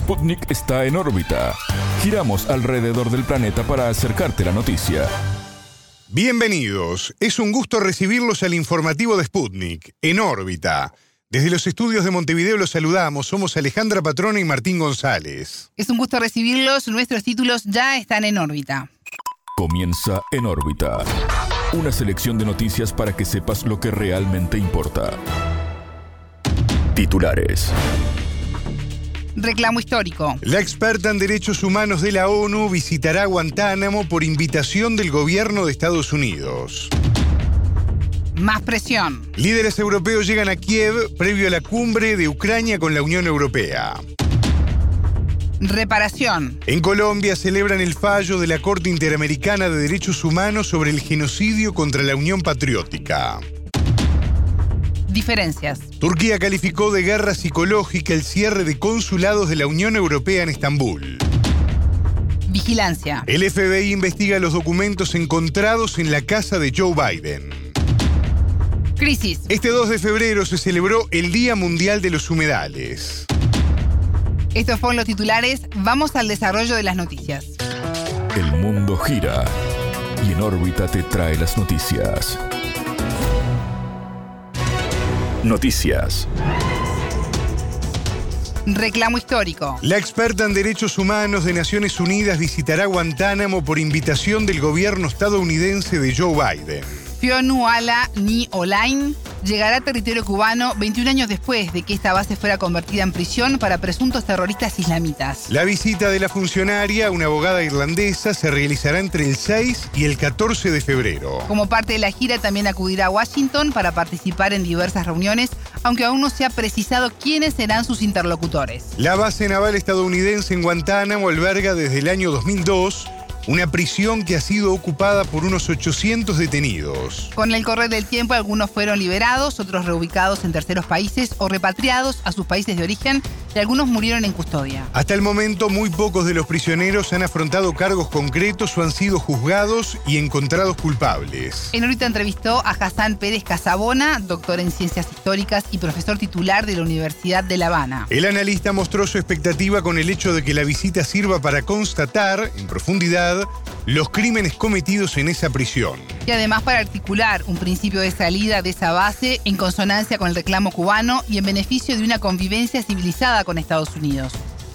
Sputnik está en órbita. Giramos alrededor del planeta para acercarte la noticia. Bienvenidos. Es un gusto recibirlos al informativo de Sputnik, en órbita. Desde los estudios de Montevideo los saludamos. Somos Alejandra Patrona y Martín González. Es un gusto recibirlos. Nuestros títulos ya están en órbita. Comienza en órbita. Una selección de noticias para que sepas lo que realmente importa. Titulares. Reclamo histórico. La experta en derechos humanos de la ONU visitará Guantánamo por invitación del gobierno de Estados Unidos. Más presión. Líderes europeos llegan a Kiev previo a la cumbre de Ucrania con la Unión Europea. Reparación. En Colombia celebran el fallo de la Corte Interamericana de Derechos Humanos sobre el genocidio contra la Unión Patriótica. Diferencias. Turquía calificó de guerra psicológica el cierre de consulados de la Unión Europea en Estambul. Vigilancia. El FBI investiga los documentos encontrados en la casa de Joe Biden. Crisis. Este 2 de febrero se celebró el Día Mundial de los Humedales. Estos fueron los titulares. Vamos al desarrollo de las noticias. El mundo gira y en órbita te trae las noticias. Noticias. Reclamo histórico. La experta en derechos humanos de Naciones Unidas visitará Guantánamo por invitación del gobierno estadounidense de Joe Biden. Fionuala Ni Olain llegará a territorio cubano 21 años después de que esta base fuera convertida en prisión para presuntos terroristas islamitas. La visita de la funcionaria, una abogada irlandesa, se realizará entre el 6 y el 14 de febrero. Como parte de la gira también acudirá a Washington para participar en diversas reuniones, aunque aún no se ha precisado quiénes serán sus interlocutores. La base naval estadounidense en Guantánamo alberga desde el año 2002 una prisión que ha sido ocupada por unos 800 detenidos. Con el correr del tiempo, algunos fueron liberados, otros reubicados en terceros países o repatriados a sus países de origen y algunos murieron en custodia. Hasta el momento, muy pocos de los prisioneros han afrontado cargos concretos o han sido juzgados y encontrados culpables. En ahorita entrevistó a Hassan Pérez Casabona, doctor en ciencias históricas y profesor titular de la Universidad de La Habana. El analista mostró su expectativa con el hecho de que la visita sirva para constatar, en profundidad, los crímenes cometidos en esa prisión. Y además para articular un principio de salida de esa base en consonancia con el reclamo cubano y en beneficio de una convivencia civilizada con Estados Unidos.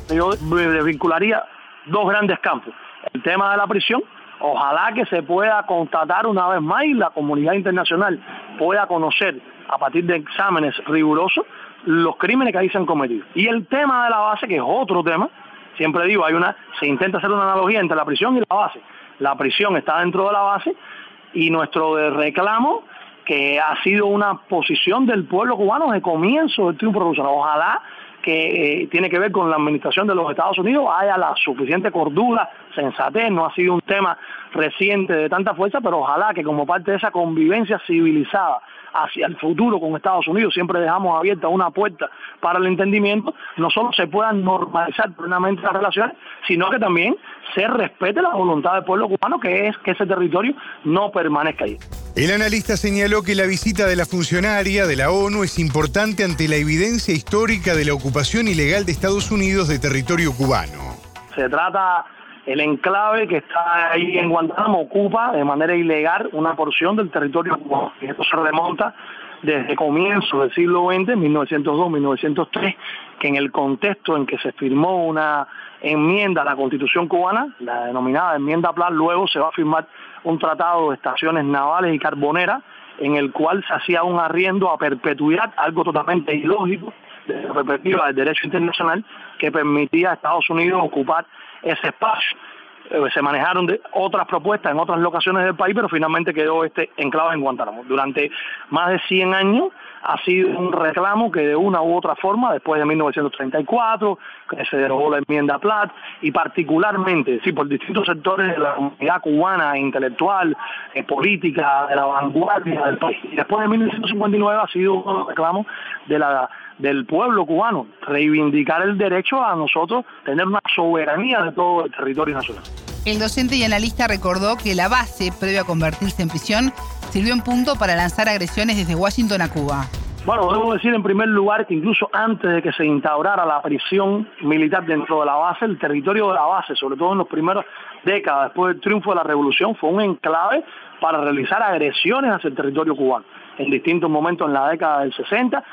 Yo me vincularía dos grandes campos. El tema de la prisión, ojalá que se pueda constatar una vez más y la comunidad internacional pueda conocer a partir de exámenes rigurosos los crímenes que ahí se han cometido. Y el tema de la base, que es otro tema, siempre digo, hay una, se intenta hacer una analogía entre la prisión y la base. La prisión está dentro de la base y nuestro reclamo, que ha sido una posición del pueblo cubano de comienzo del triunfo revolucionario. Ojalá que eh, tiene que ver con la administración de los Estados Unidos haya la suficiente cordura, sensatez, no ha sido un tema reciente de tanta fuerza, pero ojalá que como parte de esa convivencia civilizada hacia el futuro con Estados Unidos, siempre dejamos abierta una puerta para el entendimiento, no solo se puedan normalizar plenamente las relaciones, sino que también se respete la voluntad del pueblo cubano, que es que ese territorio no permanezca ahí. El analista señaló que la visita de la funcionaria de la ONU es importante ante la evidencia histórica de la ocupación ilegal de Estados Unidos de territorio cubano. Se trata el enclave que está ahí en Guantánamo ocupa de manera ilegal una porción del territorio cubano. Y esto se remonta desde comienzo del siglo XX, 1902-1903, que en el contexto en que se firmó una enmienda a la Constitución cubana, la denominada enmienda Plan, luego se va a firmar un tratado de estaciones navales y carboneras en el cual se hacía un arriendo a perpetuidad, algo totalmente ilógico desde perspectiva del derecho internacional, que permitía a Estados Unidos ocupar ese espacio. Eh, se manejaron de otras propuestas en otras locaciones del país, pero finalmente quedó este enclave en Guantánamo. Durante más de 100 años ha sido un reclamo que de una u otra forma, después de 1934, que se derogó la enmienda Platt, y particularmente, sí, por distintos sectores de la comunidad cubana, intelectual, eh, política, de la vanguardia del país. Después de 1959 ha sido un reclamo de la del pueblo cubano, reivindicar el derecho a nosotros tener una soberanía de todo el territorio nacional. El docente y analista recordó que la base, previo a convertirse en prisión, sirvió en punto para lanzar agresiones desde Washington a Cuba. Bueno, debo decir en primer lugar que incluso antes de que se instaurara la prisión militar dentro de la base, el territorio de la base, sobre todo en las primeras décadas después del triunfo de la revolución, fue un enclave para realizar agresiones hacia el territorio cubano en distintos momentos en la década del 60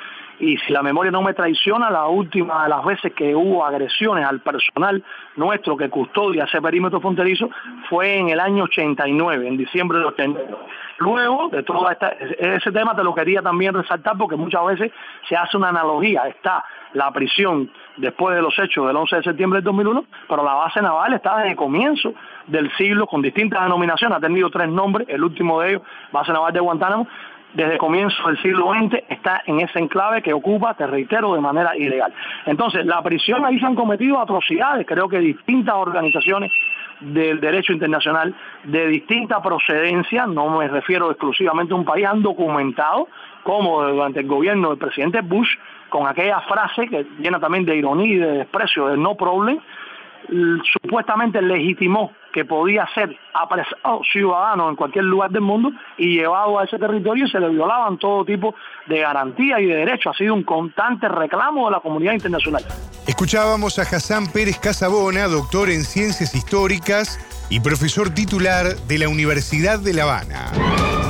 y si la memoria no me traiciona, la última de las veces que hubo agresiones al personal nuestro que custodia ese perímetro fronterizo fue en el año 89, en diciembre del 89. Luego de todo ese tema te lo quería también resaltar porque muchas veces se hace una analogía, está la prisión después de los hechos del 11 de septiembre del 2001, pero la base naval está desde el comienzo del siglo con distintas denominaciones, ha tenido tres nombres, el último de ellos, base naval de Guantánamo, desde comienzo del siglo XX está en ese enclave que ocupa, te reitero, de manera ilegal. Entonces, la prisión ahí se han cometido atrocidades, creo que distintas organizaciones del derecho internacional de distinta procedencia, no me refiero exclusivamente a un país, han documentado cómo durante el gobierno del presidente Bush, con aquella frase que llena también de ironía y de desprecio de no problem, supuestamente legitimó que podía ser apresado ciudadano en cualquier lugar del mundo y llevado a ese territorio y se le violaban todo tipo de garantías y de derechos. Ha sido un constante reclamo de la comunidad internacional. Escuchábamos a Hassan Pérez Casabona, doctor en Ciencias Históricas y profesor titular de la Universidad de La Habana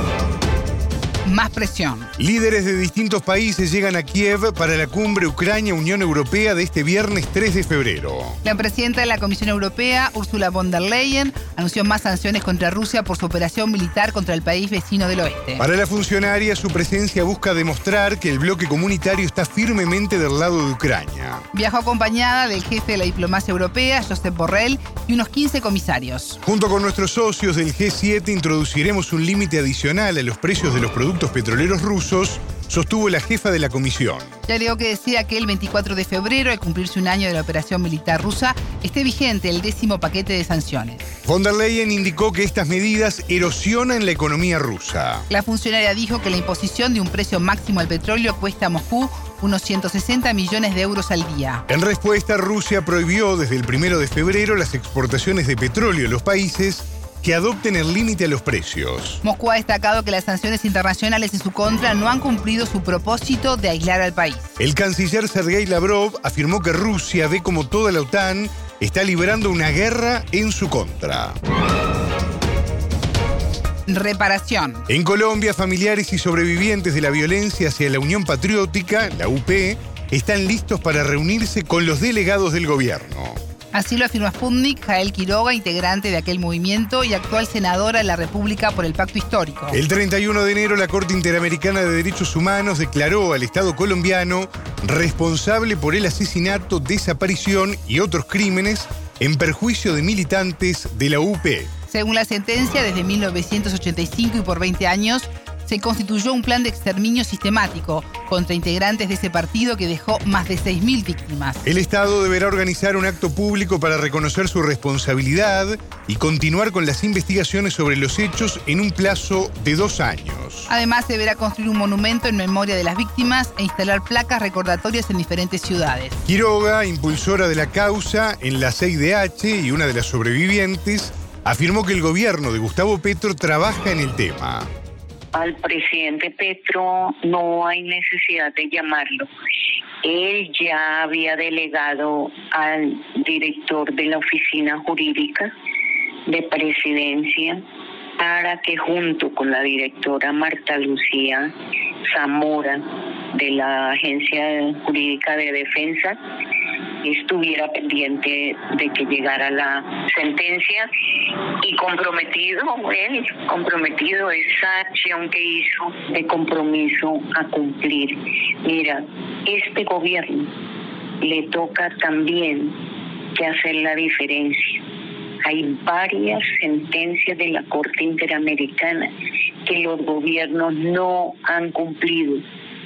más presión. Líderes de distintos países llegan a Kiev para la cumbre Ucrania-Unión Europea de este viernes 3 de febrero. La presidenta de la Comisión Europea, Ursula von der Leyen, anunció más sanciones contra Rusia por su operación militar contra el país vecino del oeste. Para la funcionaria, su presencia busca demostrar que el bloque comunitario está firmemente del lado de Ucrania. Viajó acompañada del jefe de la diplomacia europea, Josep Borrell, y unos 15 comisarios. Junto con nuestros socios del G7 introduciremos un límite adicional a los precios de los productos petroleros rusos, sostuvo la jefa de la comisión. Ya leo que decía que el 24 de febrero, al cumplirse un año de la operación militar rusa, esté vigente el décimo paquete de sanciones. Von der Leyen indicó que estas medidas erosionan la economía rusa. La funcionaria dijo que la imposición de un precio máximo al petróleo cuesta a Moscú unos 160 millones de euros al día. En respuesta, Rusia prohibió desde el primero de febrero las exportaciones de petróleo a los países que adopten el límite a los precios. Moscú ha destacado que las sanciones internacionales en su contra no han cumplido su propósito de aislar al país. El canciller Sergei Lavrov afirmó que Rusia ve como toda la OTAN está librando una guerra en su contra. Reparación. En Colombia, familiares y sobrevivientes de la violencia hacia la Unión Patriótica, la UP, están listos para reunirse con los delegados del gobierno. Así lo afirma Sputnik, Jael Quiroga, integrante de aquel movimiento y actual senadora de la República por el Pacto Histórico. El 31 de enero, la Corte Interamericana de Derechos Humanos declaró al Estado colombiano responsable por el asesinato, desaparición y otros crímenes en perjuicio de militantes de la UP. Según la sentencia, desde 1985 y por 20 años, se constituyó un plan de exterminio sistemático contra integrantes de ese partido que dejó más de 6.000 víctimas. El Estado deberá organizar un acto público para reconocer su responsabilidad y continuar con las investigaciones sobre los hechos en un plazo de dos años. Además, deberá construir un monumento en memoria de las víctimas e instalar placas recordatorias en diferentes ciudades. Quiroga, impulsora de la causa en la 6DH y una de las sobrevivientes, afirmó que el gobierno de Gustavo Petro trabaja en el tema al presidente Petro no hay necesidad de llamarlo. Él ya había delegado al director de la oficina jurídica de presidencia para que junto con la directora Marta Lucía Zamora de la Agencia Jurídica de Defensa estuviera pendiente de que llegara la sentencia y comprometido, él, comprometido esa acción que hizo de compromiso a cumplir. Mira, este gobierno le toca también que hacer la diferencia. Hay varias sentencias de la Corte Interamericana que los gobiernos no han cumplido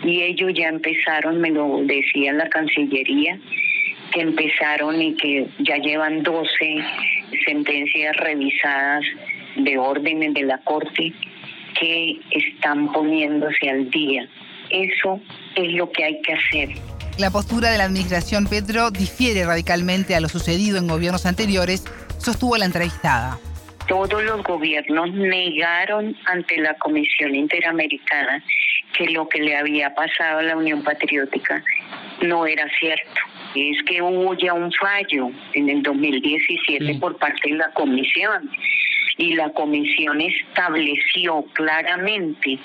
y ellos ya empezaron, me lo decía la Cancillería, que empezaron y que ya llevan 12 sentencias revisadas de órdenes de la Corte que están poniéndose al día. Eso es lo que hay que hacer. La postura de la administración Petro difiere radicalmente a lo sucedido en gobiernos anteriores, sostuvo la entrevistada. Todos los gobiernos negaron ante la Comisión Interamericana que lo que le había pasado a la Unión Patriótica no era cierto. Es que hubo ya un fallo en el 2017 por parte de la comisión y la comisión estableció claramente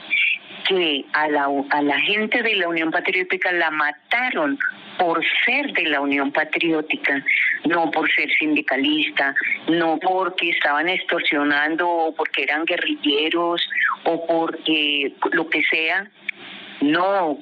que a la, a la gente de la Unión Patriótica la mataron por ser de la Unión Patriótica, no por ser sindicalista, no porque estaban extorsionando o porque eran guerrilleros o porque lo que sea. No,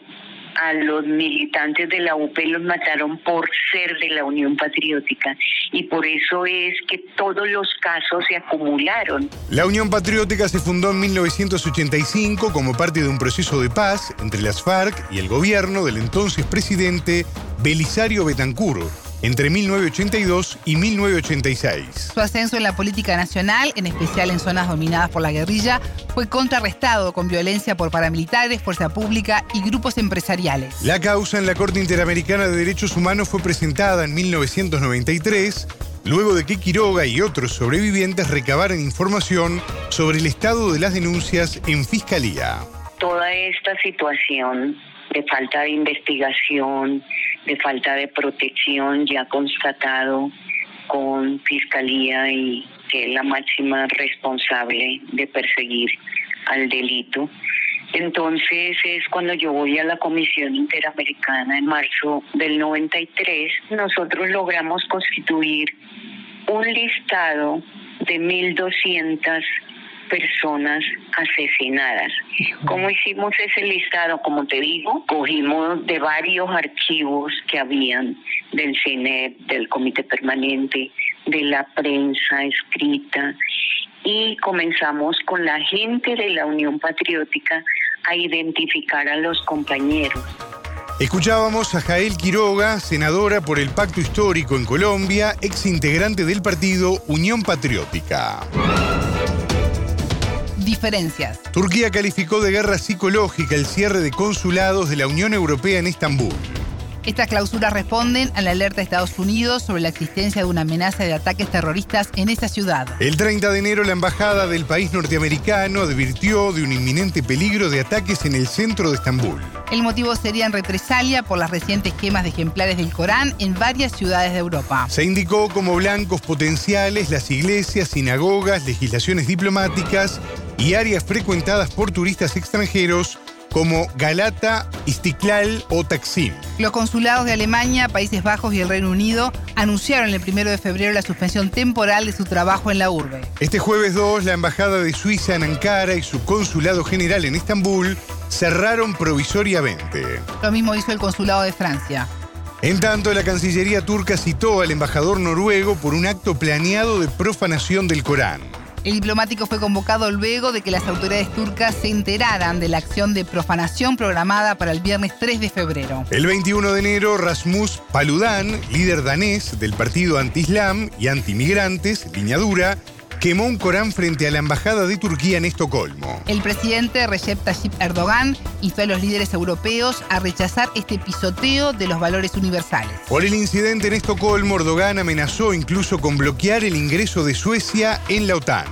a los militantes de la UP los mataron por ser de la Unión Patriótica y por eso es que todos los casos se acumularon. La Unión Patriótica se fundó en 1985 como parte de un proceso de paz entre las FARC y el gobierno del entonces presidente Belisario Betancur entre 1982 y 1986. Su ascenso en la política nacional, en especial en zonas dominadas por la guerrilla, fue contrarrestado con violencia por paramilitares, fuerza pública y grupos empresariales. La causa en la Corte Interamericana de Derechos Humanos fue presentada en 1993 luego de que Quiroga y otros sobrevivientes recabaran información sobre el estado de las denuncias en Fiscalía. Toda esta situación de falta de investigación, de falta de protección ya constatado con Fiscalía y que es la máxima responsable de perseguir al delito. Entonces es cuando yo voy a la Comisión Interamericana en marzo del 93, nosotros logramos constituir un listado de 1.200 personas asesinadas. ¿Cómo hicimos ese listado? Como te digo, cogimos de varios archivos que habían del CINEP, del Comité Permanente, de la prensa escrita y comenzamos con la gente de la Unión Patriótica a identificar a los compañeros. Escuchábamos a Jael Quiroga, senadora por el Pacto Histórico en Colombia, ex integrante del partido Unión Patriótica diferencias. Turquía calificó de guerra psicológica el cierre de consulados de la Unión Europea en Estambul. Estas clausuras responden a la alerta de Estados Unidos sobre la existencia de una amenaza de ataques terroristas en esa ciudad. El 30 de enero la embajada del país norteamericano advirtió de un inminente peligro de ataques en el centro de Estambul. El motivo sería en represalia por las recientes quemas de ejemplares del Corán en varias ciudades de Europa. Se indicó como blancos potenciales las iglesias, sinagogas, legislaciones diplomáticas y áreas frecuentadas por turistas extranjeros como Galata, Istiklal o Taksim. Los consulados de Alemania, Países Bajos y el Reino Unido anunciaron el 1 de febrero la suspensión temporal de su trabajo en la urbe. Este jueves 2, la Embajada de Suiza en Ankara y su Consulado General en Estambul cerraron provisoriamente. Lo mismo hizo el Consulado de Francia. En tanto, la Cancillería turca citó al embajador noruego por un acto planeado de profanación del Corán. El diplomático fue convocado luego de que las autoridades turcas se enteraran de la acción de profanación programada para el viernes 3 de febrero. El 21 de enero, Rasmus Paludan, líder danés del partido anti-islam y anti-migrantes, Dura, quemó un Corán frente a la embajada de Turquía en Estocolmo. El presidente Recep Tayyip Erdogan instó a los líderes europeos a rechazar este pisoteo de los valores universales. Por el incidente en Estocolmo, Erdogan amenazó incluso con bloquear el ingreso de Suecia en la OTAN.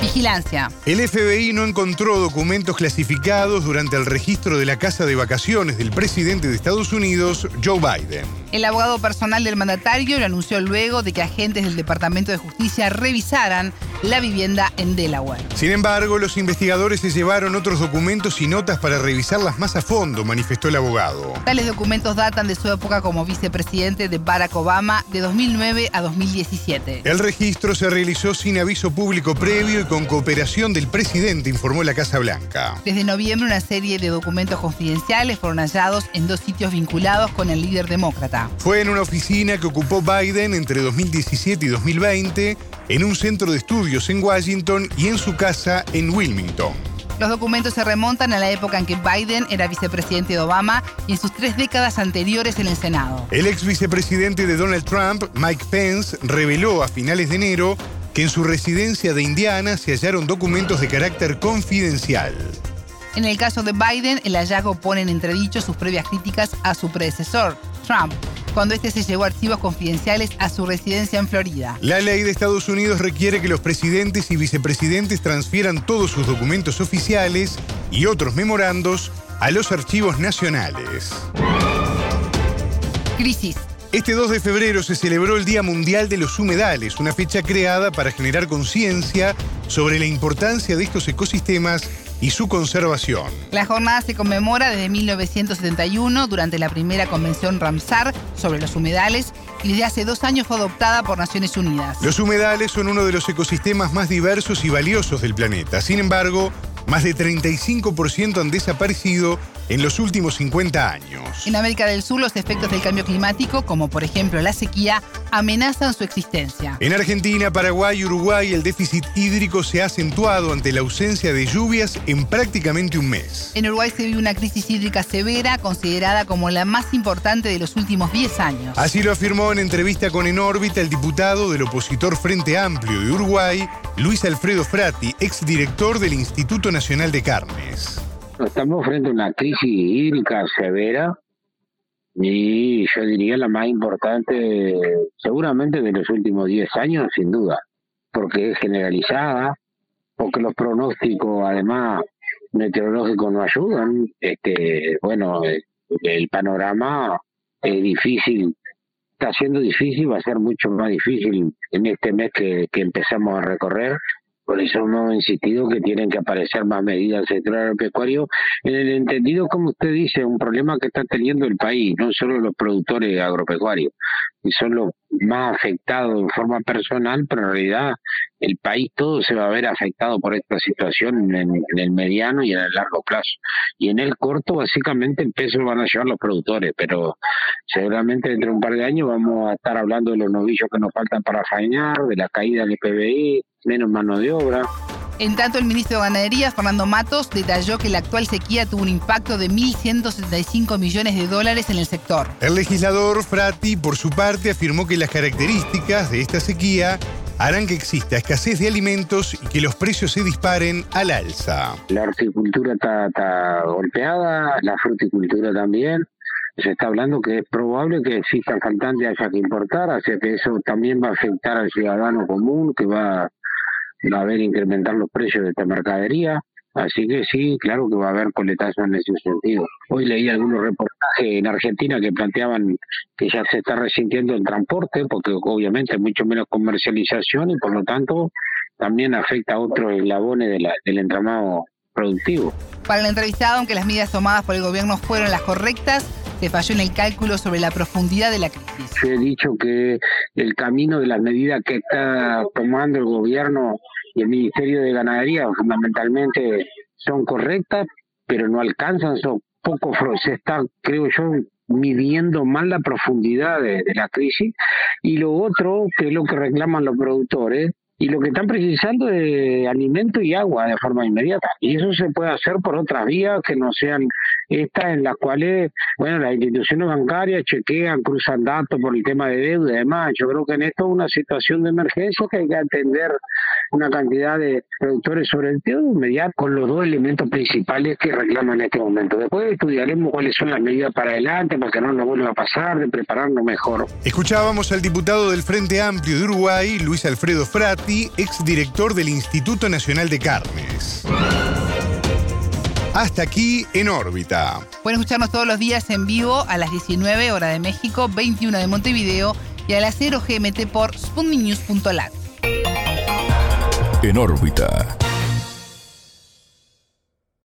Vigilancia. El FBI no encontró documentos clasificados durante el registro de la casa de vacaciones del presidente de Estados Unidos, Joe Biden. El abogado personal del mandatario lo anunció luego de que agentes del Departamento de Justicia revisaran la vivienda en Delaware. Sin embargo, los investigadores se llevaron otros documentos y notas para revisarlas más a fondo, manifestó el abogado. Tales documentos datan de su época como vicepresidente de Barack Obama de 2009 a 2017. El registro se realizó sin aviso público previo y con cooperación del presidente, informó la Casa Blanca. Desde noviembre, una serie de documentos confidenciales fueron hallados en dos sitios vinculados con el líder demócrata. Fue en una oficina que ocupó Biden entre 2017 y 2020, en un centro de estudios en Washington y en su casa en Wilmington. Los documentos se remontan a la época en que Biden era vicepresidente de Obama y en sus tres décadas anteriores en el Senado. El ex vicepresidente de Donald Trump, Mike Pence, reveló a finales de enero que en su residencia de Indiana se hallaron documentos de carácter confidencial. En el caso de Biden, el hallazgo pone en entredicho sus previas críticas a su predecesor, Trump, cuando este se llevó archivos confidenciales a su residencia en Florida. La ley de Estados Unidos requiere que los presidentes y vicepresidentes transfieran todos sus documentos oficiales y otros memorandos a los archivos nacionales. Crisis. Este 2 de febrero se celebró el Día Mundial de los Humedales, una fecha creada para generar conciencia sobre la importancia de estos ecosistemas y su conservación. La jornada se conmemora desde 1971 durante la primera convención Ramsar sobre los humedales y desde hace dos años fue adoptada por Naciones Unidas. Los humedales son uno de los ecosistemas más diversos y valiosos del planeta. Sin embargo, más de 35% han desaparecido en los últimos 50 años. En América del Sur, los efectos del cambio climático, como por ejemplo la sequía, amenazan su existencia. En Argentina, Paraguay y Uruguay, el déficit hídrico se ha acentuado ante la ausencia de lluvias en prácticamente un mes. En Uruguay se vive una crisis hídrica severa, considerada como la más importante de los últimos 10 años. Así lo afirmó en entrevista con En órbita el diputado del opositor Frente Amplio de Uruguay, Luis Alfredo Frati, exdirector del Instituto Nacional de Carnes. Estamos frente a una crisis hídrica severa y yo diría la más importante seguramente de los últimos 10 años, sin duda, porque es generalizada, porque los pronósticos además meteorológicos no ayudan, este, bueno, el panorama es difícil, está siendo difícil, va a ser mucho más difícil en este mes que, que empezamos a recorrer por eso hemos insistido que tienen que aparecer más medidas del sector agropecuario, en el entendido, como usted dice, un problema que está teniendo el país, no solo los productores agropecuarios, y son los más afectados en forma personal, pero en realidad el país todo se va a ver afectado por esta situación en, el mediano y en el largo plazo. Y en el corto, básicamente, el peso lo van a llevar los productores, pero seguramente dentro de un par de años vamos a estar hablando de los novillos que nos faltan para faenar, de la caída del PBI, menos mano de obra. En tanto, el ministro de Ganadería, Fernando Matos, detalló que la actual sequía tuvo un impacto de 1.175 millones de dólares en el sector. El legislador Frati, por su parte, afirmó que las características de esta sequía harán que exista escasez de alimentos y que los precios se disparen al alza. La horticultura está, golpeada, la fruticultura también. Se está hablando que es probable que existan faltantes haya que importar, así que eso también va a afectar al ciudadano común, que va, va a haber incrementar los precios de esta mercadería. Así que sí, claro que va a haber coletazo en ese sentido. Hoy leí algunos reportajes en Argentina que planteaban que ya se está resintiendo el transporte, porque obviamente hay mucho menos comercialización y por lo tanto también afecta a otros eslabones del entramado productivo. Para el entrevistado, aunque las medidas tomadas por el gobierno fueron las correctas, se falló en el cálculo sobre la profundidad de la crisis. He dicho que el camino de las medidas que está tomando el gobierno y el Ministerio de Ganadería fundamentalmente son correctas, pero no alcanzan, son poco, se está, creo yo, midiendo mal la profundidad de, la crisis. Y lo otro, que es lo que reclaman los productores, y lo que están precisando es alimento y agua de forma inmediata. Y eso se puede hacer por otras vías que no sean estas en las cuales, bueno, las instituciones bancarias chequean, cruzan datos por el tema de deuda y demás. Yo creo que en esto es una situación de emergencia que hay que atender una cantidad de productores sobre el tema inmediato con los dos elementos principales que reclaman en este momento. Después estudiaremos cuáles son las medidas para adelante para que no nos vuelva a pasar, de prepararnos mejor. Escuchábamos al diputado del Frente Amplio de Uruguay, Luis Alfredo Frati, exdirector del Instituto Nacional de Carnes. Hasta aquí en órbita. Pueden escucharnos todos los días en vivo a las 19 horas de México, 21 de Montevideo y a las 0 GMT por spundinews.lat. En órbita.